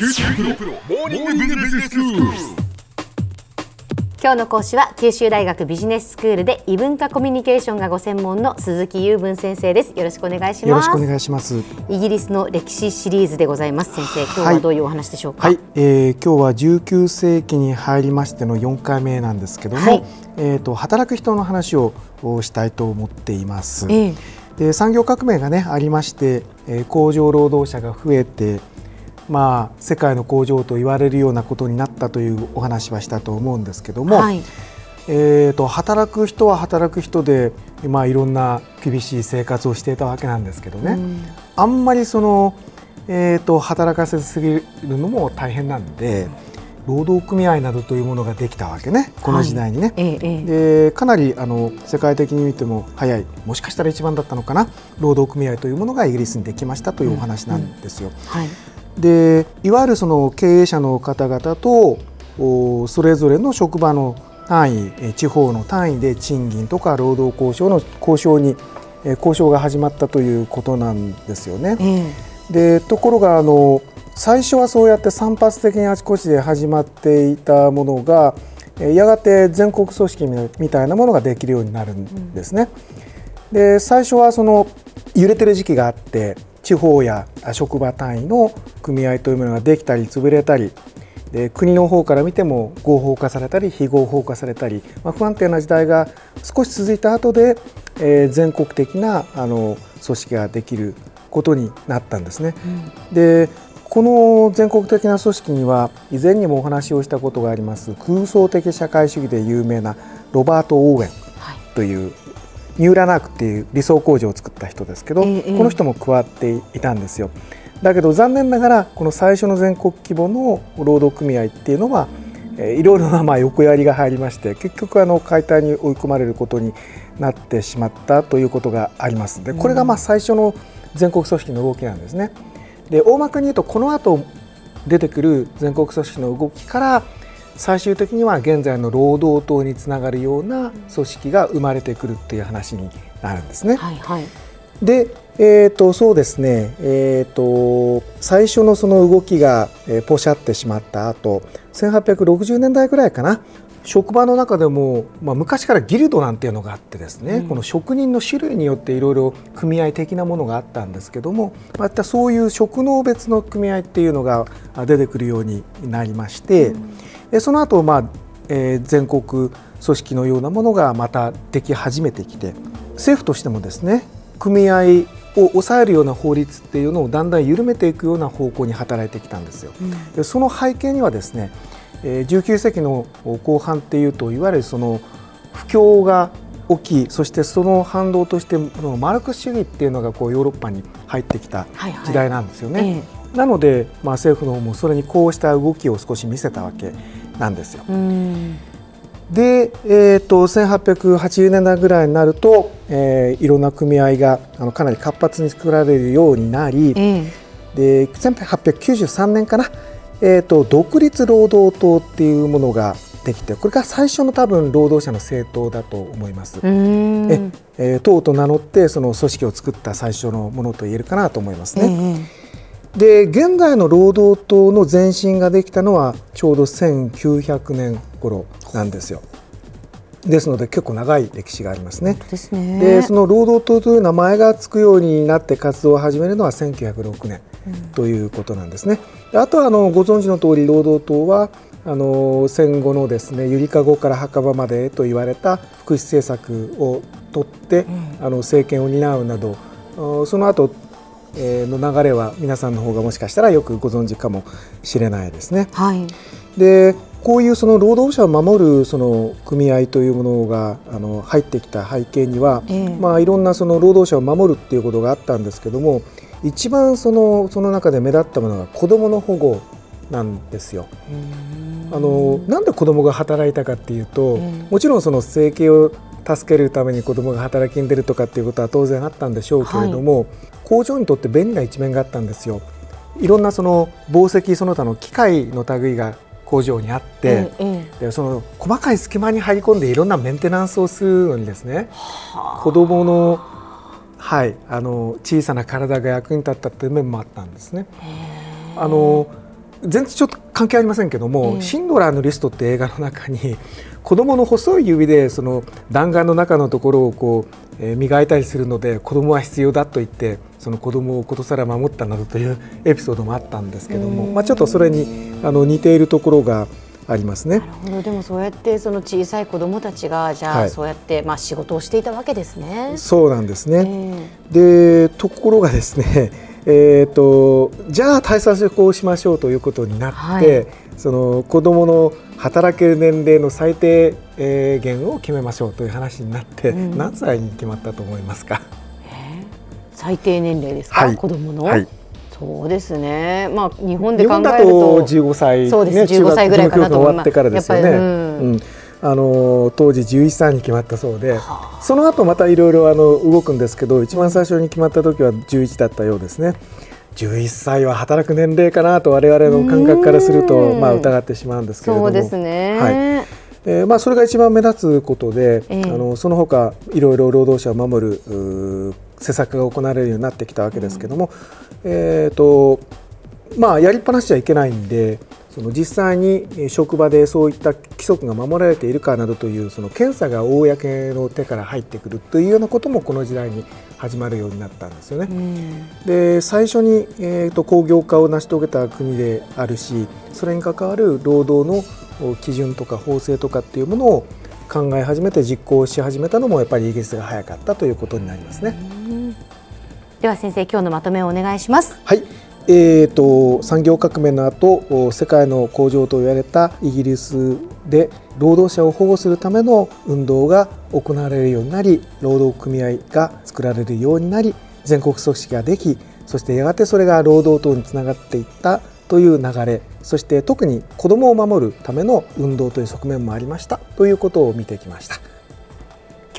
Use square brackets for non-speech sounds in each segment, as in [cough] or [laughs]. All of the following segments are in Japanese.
九州大学モーニングビジネススクール。今日の講師は九州大学ビジネススクールで異文化コミュニケーションがご専門の鈴木雄文先生です。よろしくお願いします。よろしくお願いします。イギリスの歴史シリーズでございます。先生今日はどういうお話でしょうか？はい、えー、今日は19世紀に入りましての4回目なんですけども、はい。えーと働く人の話ををしたいと思っています、ええ。で産業革命がねありまして、えー工場労働者が増えてまあ世界の工場と言われるようなことになったというお話はしたと思うんですけども、はい。えー、と働く人は働く人で、まあ、いろんな厳しい生活をしていたわけなんですけどね、うん。あんまりその、えー、と働かせすぎるのも大変なんで労働組合などというものができたわけね。この時代にね。ええええ。でかなりあの世界的に見ても早いもしかしたら一番だったのかな。労働組合というものがイギリスにできましたというお話なんですよ。はいでいわゆるその経営者の方々とおそれぞれの職場の単位え地方の単位で賃金とか労働交渉の交渉にえ交渉が始まったということなんですよね。ええでところがあの最初はそうやって散発的にあちこちで始まっていたものがえやがて全国組織みみたいなものができるようになるんですね。で最初はその揺れてる時期があって地方やあ職場単位の組合というものができたり潰れたりで国の方から見ても合法化されたり非合法化されたり、まあ、不安定な時代が少し続いた後で、えー全国的なあの組織ができることになったんですね。でこの全国的な組織には以前にもお話をしたことがあります空想的社会主義で有名なロバート・オーウェンはいというニューラナークっていう理想工場を作った人ですけど、ええこの人も加わっていたんですよ。だけど残念ながらこの最初の全国規模の労働組合っていうのは、えーいろいろなまあ横やりが入りまして結局あの解体に追い込まれることになってしまったということがあります。でこれがまあ最初の全国組織の動きなんですね。で大まかに言うとこの後出てくる全国組織の動きから最終的には現在の労働党につながるような組織が生まれてくるっていう話になるんですね。はいはい。で、えー、とそうですね、えー、と最初のその動きが、えーポシャってしまった後1860年代ぐらいかな。職場の中でも、まあ、昔からギルドなんていうのがあってですね、うん。この職人の種類によっていろいろ組合的なものがあったんですけどもまたそういう職能別の組合っていうのがあ出てくるようになりまして、でその後、まあえー全国組織のようなものがまたでき始めてきて政府としてもですね組合を抑えるような法律っていうのをだんだん緩めていくような方向に働いてきたんですよ。でその背景にはですねえー19世紀の後半っていうといわゆるその不況が起きそしてその反動としてマルクス主義っていうのがこうヨーロッパに入ってきたはいはい時代なんですよね。えなので、まあ、政府の方もそれにこうした動きを少し見せたわけなんですよ。で、えー、と1880年代ぐらいになると、えーいろんな組合があのかなり活発に作られるようになりえでえ1893年かな、えー、と独立労働党っていうものができてこれが最初の多分労働者の政党だと思います。うんええー党と名乗ってその組織を作った最初のものと言えるかなと思いますえね。えで現代の労働党の前身ができたのはちょうど1900年頃なんですよ。ですので結構長い歴史がありますね。ですねでその労働党という名前がつくようになって活動を始めるのは1906年ということなんですね。であとはあのご存知の通り労働党はあの戦後のですねゆりかごから墓場までと言われた福祉政策を取って、あの政権を担うなどあその後えーの流れは皆さんの方がもしかしたらよくご存知かもしれないですね。はいでこういうその労働者を守るその組合というものがあの入ってきた背景には、ええまあ、いろんなその労働者を守るっていうことがあったんですけども一番そのその中で目立ったものが子どもの保護なんですよ。あのなんで子どもが働いたかっていうと、ええもちろんその生計を助けるために子どもが働きに出るとかっていうことは当然あったんでしょうけれども、工場にとって便利な一面があったんですよ。いろんなその紡績その他の機械の類が工場にあって、えええ。でその細かい隙間に入り込んでいろんなメンテナンスをするのにですね。子どもの,、はい、あの小さな体が役に立ったという面もあったんですね。あの全然ちょっと関係ありませんけども、ええ。シンドラーのリストって映画の中に [laughs] 子供の細い指でその弾丸の中のところをこう、えー磨いたりするので子供は必要だと言ってその子供をことさら守ったなどという [laughs] エピソードもあったんですけども、まあ、ちょっとそれにあの似ているところがありますね。なるほど。でもそうやってその小さい子どもたちがじゃあ、はい。そうやってまあ仕事をしていたわけですね。そうなんですね、え。でところがですね、えー、とじゃあ対策をしましょうということになって、はい。その子どもの働ける年齢の最低えー限を決めましょうという話になって、うん。何歳に決まったと思いますか？最低年齢ですか、はい。子供の、はい。そうですね。まあ日本で日考える本だとと15歳、そうです。中学15歳ぐらいかなと思います。義務教育が終わってからですよね。やっぱりうん。うんあの当時11歳に決まったそうで、その後またいろいろあの動くんですけど、一番最初に決まった時は11だったようですね。11歳は働く年齢かなと我々の感覚からするとうん。まあ疑ってしまうんですけれども、そうですね。はい。えーまあ、それが一番目立つことで、ええ。あのその他いろいろ労働者を守るうー施策が行われるようになってきたわけですけども、えーとまあ、やりっぱなしちゃいけないんでその実際にえー職場でそういった規則が守られているかなどというその検査が公の手から入ってくるというようなこともこの時代に始まるようになったんですよね。うんで最初に、えー、と工業化を成し遂げた国であるしそれに関わる労働のお基準とか法制とかっていうものを考え始めて実行し始めたのもやっぱりイギリスが早かったということになりますね。では先生今日のまとめをお願いします。はいえー、と産業革命の後世界の工場と言われたイギリスで労働者を保護するための運動が行われるようになり労働組合が作られるようになり全国組織ができそしてやがてそれが労働党につながっていったという流れそして特に子どもを守るための運動という側面もありましたということを見てきました。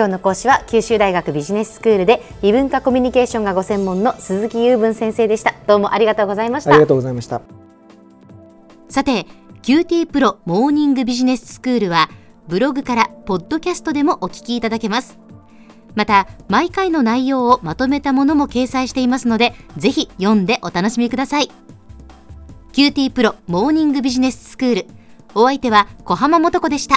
今日の講師は九州大学ビジネススクールで異文化コミュニケーションがご専門の鈴木雄文先生でした。どうもありがとうございましたありが。とうございました。さて、QT プロモーニングビジネススクールは、ブログからポッドキャストでもお聞きいただけます。また、毎回の内容をまとめたものも掲載していますので、ぜひ読んでお楽しみください。QT プロモーニングビジネススクール。お相手は小浜もとこでした。